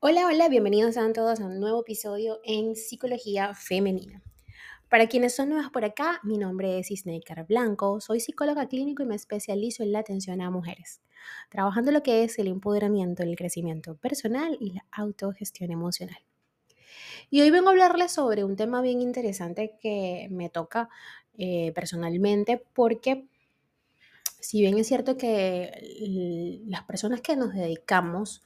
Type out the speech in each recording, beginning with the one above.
Hola, hola, bienvenidos a todos a un nuevo episodio en Psicología Femenina. Para quienes son nuevas por acá, mi nombre es Isneikar Blanco, soy psicóloga clínico y me especializo en la atención a mujeres, trabajando lo que es el empoderamiento, el crecimiento personal y la autogestión emocional. Y hoy vengo a hablarles sobre un tema bien interesante que me toca eh, personalmente porque si bien es cierto que las personas que nos dedicamos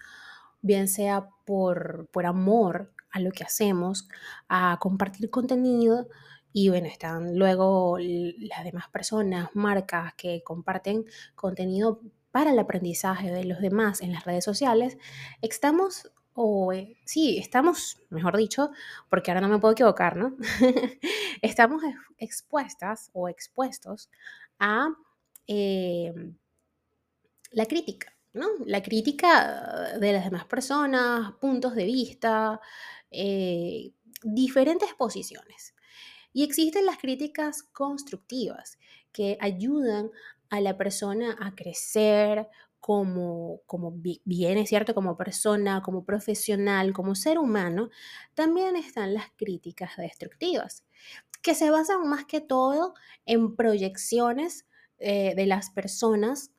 bien sea por, por amor a lo que hacemos, a compartir contenido y bueno, están luego las demás personas, marcas que comparten contenido para el aprendizaje de los demás en las redes sociales, estamos, o eh, sí, estamos, mejor dicho, porque ahora no me puedo equivocar, ¿no? estamos expuestas o expuestos a eh, la crítica. La crítica de las demás personas, puntos de vista, eh, diferentes posiciones. Y existen las críticas constructivas que ayudan a la persona a crecer como, como bien es cierto, como persona, como profesional, como ser humano. También están las críticas destructivas, que se basan más que todo en proyecciones eh, de las personas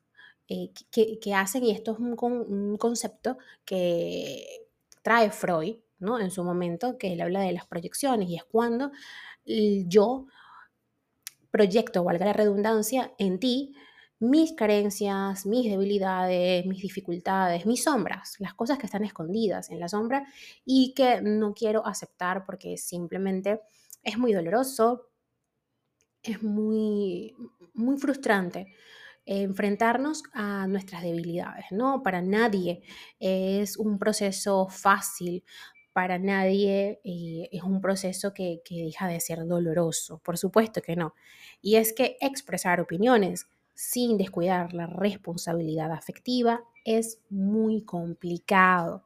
eh, que, hacen, y esto es un, concepto que trae Freud, ¿no? En su momento, que él habla de las proyecciones, y es cuando yo proyecto, valga la redundancia, en ti mis carencias, mis debilidades, mis dificultades, mis sombras, las cosas que están escondidas en la sombra y que no quiero aceptar porque simplemente es muy doloroso, es muy, muy frustrante enfrentarnos a nuestras debilidades, ¿no? Para nadie es un proceso fácil, para nadie eh, es un proceso que, que deja de ser doloroso, por supuesto que no. Y es que expresar opiniones sin descuidar la responsabilidad afectiva es muy complicado,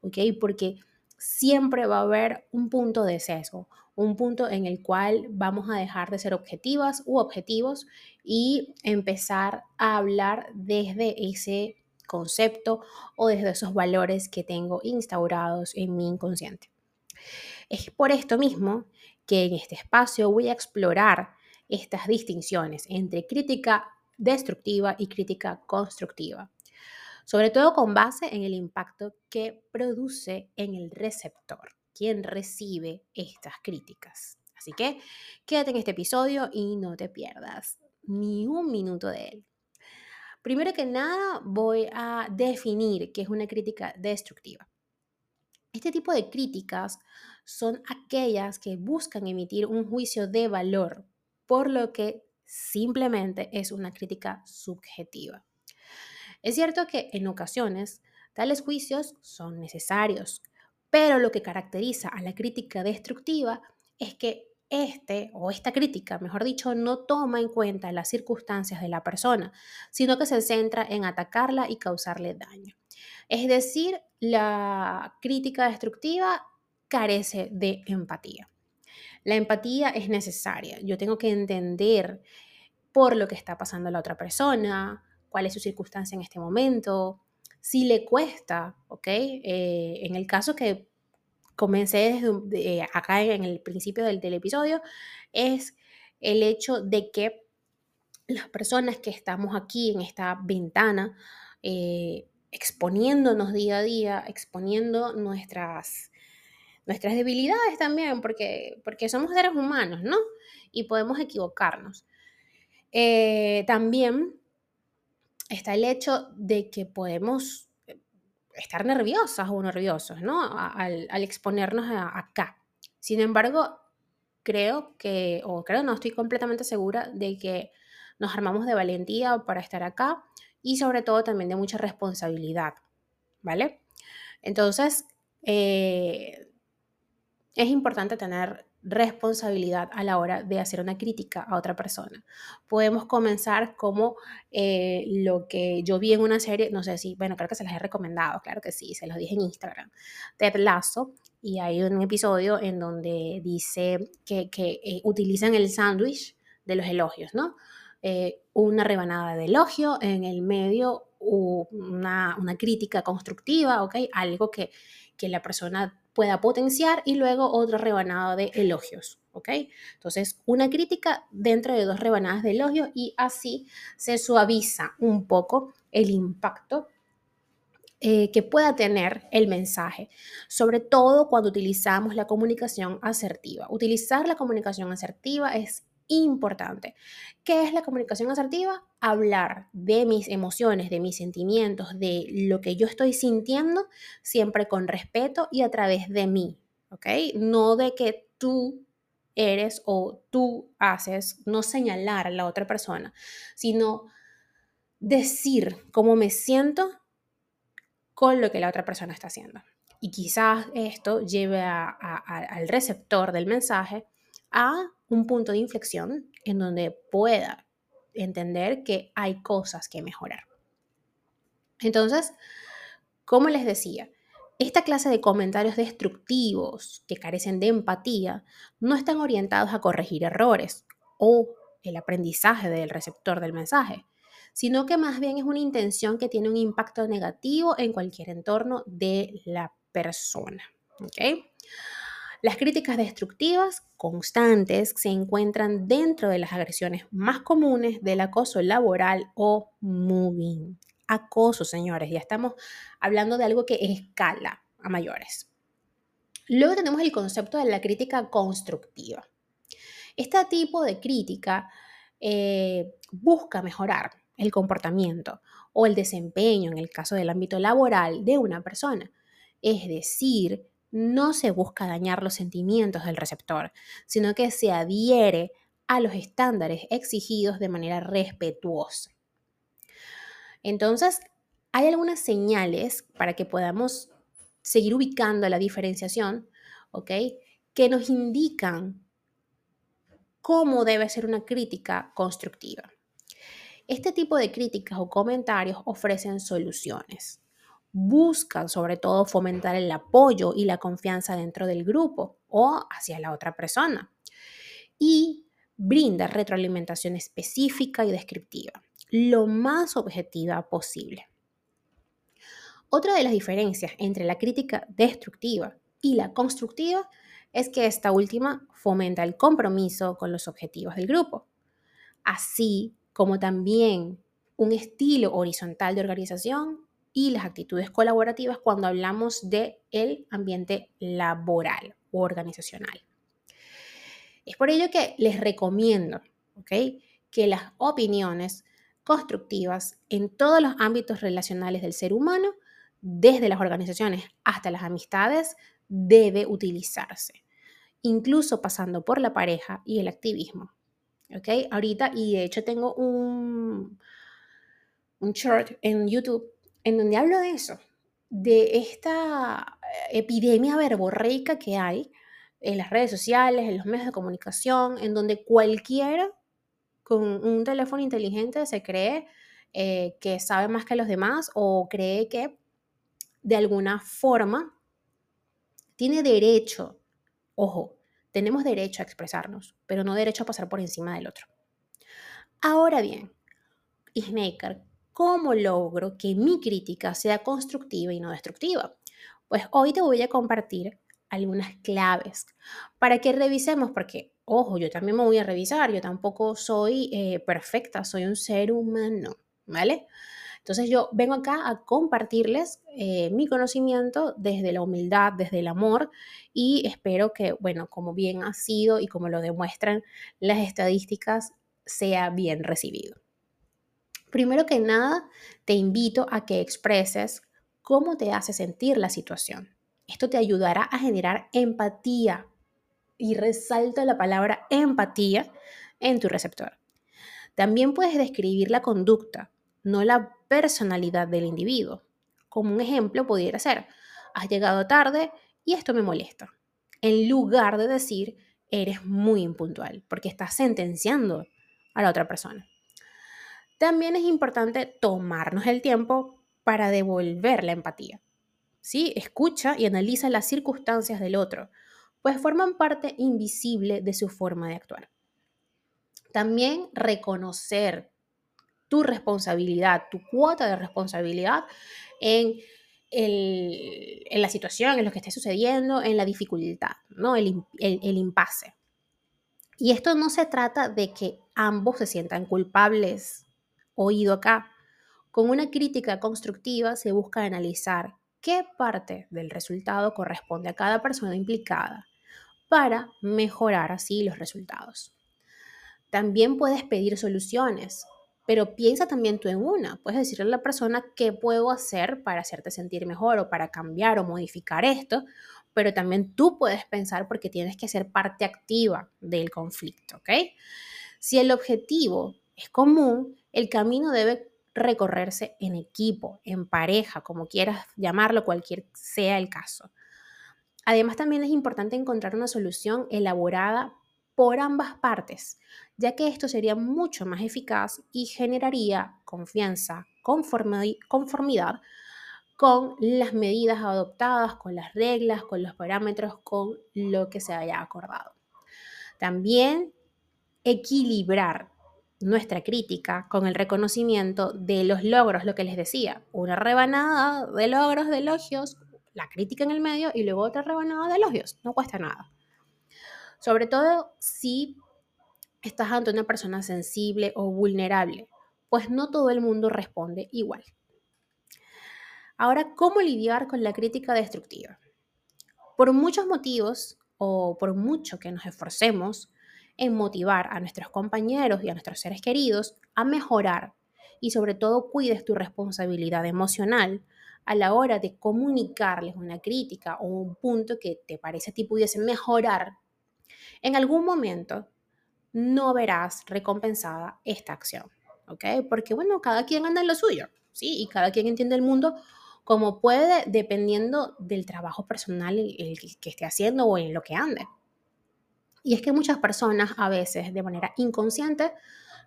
¿ok? Porque siempre va a haber un punto de sesgo, un punto en el cual vamos a dejar de ser objetivas u objetivos y empezar a hablar desde ese concepto o desde esos valores que tengo instaurados en mi inconsciente. Es por esto mismo que en este espacio voy a explorar estas distinciones entre crítica destructiva y crítica constructiva, sobre todo con base en el impacto que produce en el receptor quien recibe estas críticas. Así que quédate en este episodio y no te pierdas ni un minuto de él. Primero que nada, voy a definir qué es una crítica destructiva. Este tipo de críticas son aquellas que buscan emitir un juicio de valor, por lo que simplemente es una crítica subjetiva. Es cierto que en ocasiones tales juicios son necesarios, pero lo que caracteriza a la crítica destructiva es que este o esta crítica, mejor dicho, no toma en cuenta las circunstancias de la persona, sino que se centra en atacarla y causarle daño. Es decir, la crítica destructiva carece de empatía. La empatía es necesaria. Yo tengo que entender por lo que está pasando la otra persona, cuál es su circunstancia en este momento, si le cuesta, ¿ok? Eh, en el caso que comencé desde eh, acá en el principio del, episodio, es el hecho de que las personas que estamos aquí en esta ventana, eh, exponiéndonos día a día, exponiendo nuestras, nuestras debilidades también, porque, porque somos seres humanos, ¿no? Y podemos equivocarnos. también está el hecho de que podemos eh, estar nerviosas o nerviosos, ¿no? Al, exponernos acá. Sin embargo, creo que, o creo, no estoy completamente segura de que nos armamos de valentía para estar acá y sobre todo también de mucha responsabilidad, ¿vale? Entonces, eh, es importante tener responsabilidad a la hora de hacer una crítica a otra persona. Podemos comenzar como eh, lo que yo vi en una serie, no sé si, bueno, creo que se las he recomendado, claro que sí, se los dije en Instagram, Ted Lasso, y hay un episodio en donde dice que, eh, utilizan el sándwich de los elogios, ¿no? Eh, una rebanada de elogio, en el medio una, una crítica constructiva, ¿ok? Algo que, que la persona pueda potenciar y luego otra rebanada de elogios. ¿Ok? Entonces, una crítica dentro de dos rebanadas de elogios y así se suaviza un poco el impacto eh, que pueda tener el mensaje, sobre todo cuando utilizamos la comunicación asertiva. Utilizar la comunicación asertiva es importante. ¿Qué es la comunicación asertiva? Hablar de mis emociones, de mis sentimientos, de lo que yo estoy sintiendo, siempre con respeto y a través de mí, ¿ok? No de que tú eres o tú haces, no señalar a la otra persona, sino decir cómo me siento con lo que la otra persona está haciendo. Y quizás esto lleve al receptor del mensaje a un punto de inflexión en donde pueda entender que hay cosas que mejorar. Entonces, como les decía, esta clase de comentarios destructivos que carecen de empatía no están orientados a corregir errores o el aprendizaje del receptor del mensaje, sino que más bien es una intención que tiene un impacto negativo en cualquier entorno de la persona. Las críticas destructivas constantes se encuentran dentro de las agresiones más comunes del acoso laboral o moving. Acoso, señores, ya estamos hablando de algo que escala a mayores. Luego tenemos el concepto de la crítica constructiva. Este tipo de crítica eh, busca mejorar el comportamiento o el desempeño en el caso del ámbito laboral de una persona. Es decir, no se busca dañar los sentimientos del receptor, sino que se adhiere a los estándares exigidos de manera respetuosa. Entonces, hay algunas señales para que podamos seguir ubicando la diferenciación, ¿ok? Que nos indican cómo debe ser una crítica constructiva. Este tipo de críticas o comentarios ofrecen soluciones buscan sobre todo fomentar el apoyo y la confianza dentro del grupo o hacia la otra persona. Y brinda retroalimentación específica y descriptiva, lo más objetiva posible. Otra de las diferencias entre la crítica destructiva y la constructiva es que esta última fomenta el compromiso con los objetivos del grupo, así como también un estilo horizontal de organización y las actitudes colaborativas cuando hablamos de el ambiente laboral o organizacional. Es por ello que les recomiendo que las opiniones constructivas en todos los ámbitos relacionales del ser humano, desde las organizaciones hasta las amistades, debe utilizarse, incluso pasando por la pareja y el activismo. ¿okay? Ahorita, y de hecho tengo un, un short en YouTube en donde hablo de eso, de esta eh, epidemia verborreica que hay en las redes sociales, en los medios de comunicación, en donde cualquiera con un teléfono inteligente se cree eh, que sabe más que los demás o cree que de alguna forma tiene derecho, ojo, tenemos derecho a expresarnos, pero no derecho a pasar por encima del otro. Ahora bien, Snaker, ¿Cómo logro que mi crítica sea constructiva y no destructiva? Pues hoy te voy a compartir algunas claves para que revisemos, porque, ojo, yo también me voy a revisar, yo tampoco soy eh, perfecta, soy un ser humano, ¿vale? Entonces yo vengo acá a compartirles eh, mi conocimiento desde la humildad, desde el amor y espero que, bueno, como bien ha sido y como lo demuestran las estadísticas, sea bien recibido. Primero que nada, te invito a que expreses cómo te hace sentir la situación. Esto te ayudará a generar empatía y resalta la palabra empatía en tu receptor. También puedes describir la conducta, no la personalidad del individuo. Como un ejemplo pudiera ser, has llegado tarde y esto me molesta. En lugar de decir, eres muy impuntual, porque estás sentenciando a la otra persona. También es importante tomarnos el tiempo para devolver la empatía. ¿Sí? Escucha y analiza las circunstancias del otro, pues forman parte invisible de su forma de actuar. También reconocer tu responsabilidad, tu cuota de responsabilidad en la situación, en lo que esté sucediendo, en la dificultad, ¿no? El, el impasse. Y esto no se trata de que ambos se sientan culpables, oído acá. Con una crítica constructiva se busca analizar qué parte del resultado corresponde a cada persona implicada para mejorar así los resultados. También puedes pedir soluciones, pero piensa también tú en una. Puedes decirle a la persona qué puedo hacer para hacerte sentir mejor o para cambiar o modificar esto, pero también tú puedes pensar porque tienes que ser parte activa del conflicto, ¿ok? Si el objetivo es común, el camino debe recorrerse en equipo, en pareja, como quieras llamarlo, cualquier sea el caso. Además, también es importante encontrar una solución elaborada por ambas partes, ya que esto sería mucho más eficaz y generaría confianza, conformidad con las medidas adoptadas, con las reglas, con los parámetros, con lo que se haya acordado. También equilibrar nuestra crítica con el reconocimiento de los logros, lo que les decía, una rebanada de logros, de elogios, la crítica en el medio y luego otra rebanada de elogios, no cuesta nada. Sobre todo si estás ante una persona sensible o vulnerable, pues no todo el mundo responde igual. Ahora, ¿cómo lidiar con la crítica destructiva? Por muchos motivos, o por mucho que nos esforcemos en motivar a nuestros compañeros y a nuestros seres queridos a mejorar y sobre todo cuides tu responsabilidad emocional a la hora de comunicarles una crítica o un punto que te parece a ti pudiese mejorar, en algún momento no verás recompensada esta acción, ¿ok? Porque bueno, cada quien anda en lo suyo, ¿sí? Y cada quien entiende el mundo como puede, dependiendo del trabajo personal el, que esté haciendo o en lo que ande. Y es que muchas personas a veces, de manera inconsciente,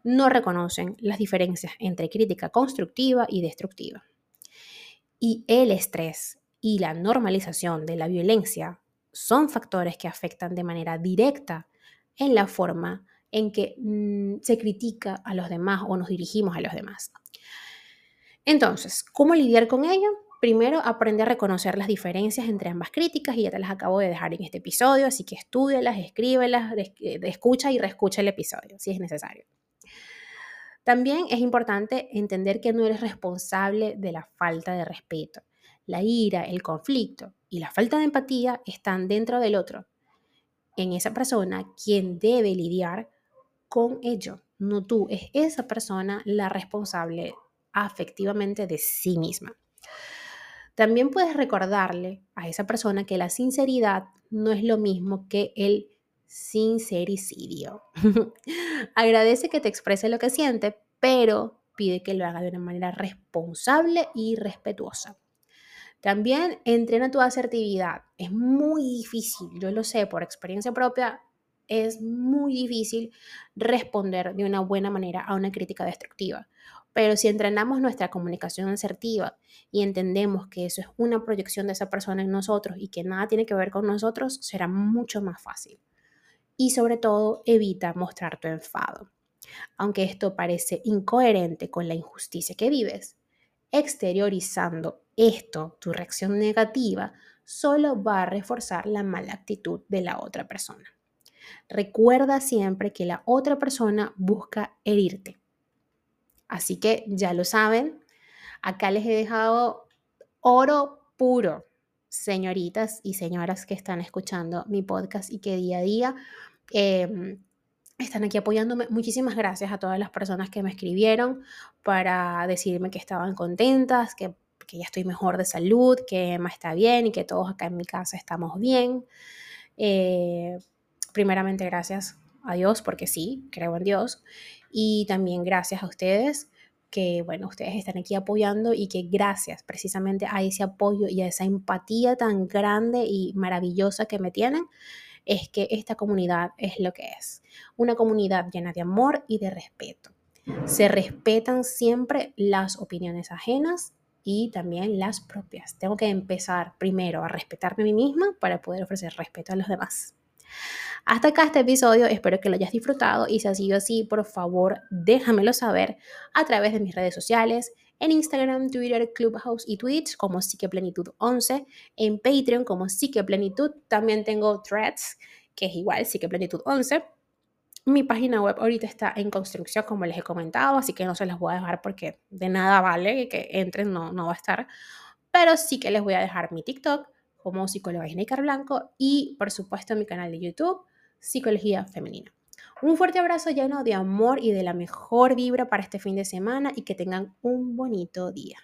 no reconocen las diferencias entre crítica constructiva y destructiva. Y el estrés y la normalización de la violencia son factores que afectan de manera directa en la forma en que mm, se critica a los demás o nos dirigimos a los demás. Entonces, ¿cómo lidiar con ello? Primero, aprende a reconocer las diferencias entre ambas críticas y ya te las acabo de dejar en este episodio, así que estúdialas, escríbelas, escucha y reescucha el episodio si es necesario. También es importante entender que no eres responsable de la falta de respeto. La ira, el conflicto y la falta de empatía están dentro del otro. En esa persona quien debe lidiar con ello, no tú, es esa persona la responsable afectivamente de sí misma. También puedes recordarle a esa persona que la sinceridad no es lo mismo que el sincericidio. Agradece que te exprese lo que siente, pero pide que lo haga de una manera responsable y respetuosa. También entrena tu asertividad. Es muy difícil, yo lo sé por experiencia propia, es muy difícil responder de una buena manera a una crítica destructiva. Pero si entrenamos nuestra comunicación asertiva y entendemos que eso es una proyección de esa persona en nosotros y que nada tiene que ver con nosotros, será mucho más fácil. Y sobre todo, evita mostrar tu enfado. Aunque esto parece incoherente con la injusticia que vives, exteriorizando esto, tu reacción negativa, solo va a reforzar la mala actitud de la otra persona. Recuerda siempre que la otra persona busca herirte. Así que ya lo saben, acá les he dejado oro puro, señoritas y señoras que están escuchando mi podcast y que día a día em, están aquí apoyándome. Muchísimas gracias a todas las personas que me escribieron para decirme que estaban contentas, que, ya estoy mejor de salud, que Emma está bien y que todos acá en mi casa estamos bien. Eh, primeramente, gracias a Dios, porque sí, creo en Dios. Y también gracias a ustedes que, bueno, ustedes están aquí apoyando y que gracias precisamente a ese apoyo y a esa empatía tan grande y maravillosa que me tienen, es que esta comunidad es lo que es. Una comunidad llena de amor y de respeto. Se respetan siempre las opiniones ajenas y también las propias. Tengo que empezar primero a respetarme a mí misma para poder ofrecer respeto a los demás. Hasta acá este episodio, espero que lo hayas disfrutado y si ha sido así, por favor déjamelo saber a través de mis redes sociales, en Instagram, Twitter, Clubhouse y Twitch como Psiqueplenitud11, en Patreon como Psiqueplenitud, también tengo Threads, que es igual, Psiqueplenitud11. Mi página web ahorita está en construcción, como les he comentado, así que no se las voy a dejar porque de nada vale que entren, no, no va a estar. Pero sí que les voy a dejar mi TikTok como psicóloga Car Blanco y, por supuesto, mi canal de YouTube, Psicología Femenina. Un fuerte abrazo lleno de amor y de la mejor vibra para este fin de semana y que tengan un bonito día.